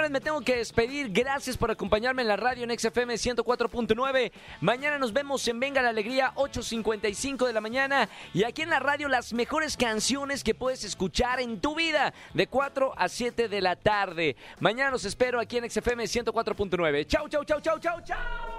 señores, me tengo que despedir. Gracias por acompañarme en la radio en XFM 104.9. Mañana nos vemos en Venga la Alegría, 8.55 de la mañana. Y aquí en la radio, las mejores canciones que puedes escuchar en tu vida, de 4 a 7 de la tarde. Mañana los espero aquí en XFM 104.9. Chau, chau, chau, chau, chau, chau.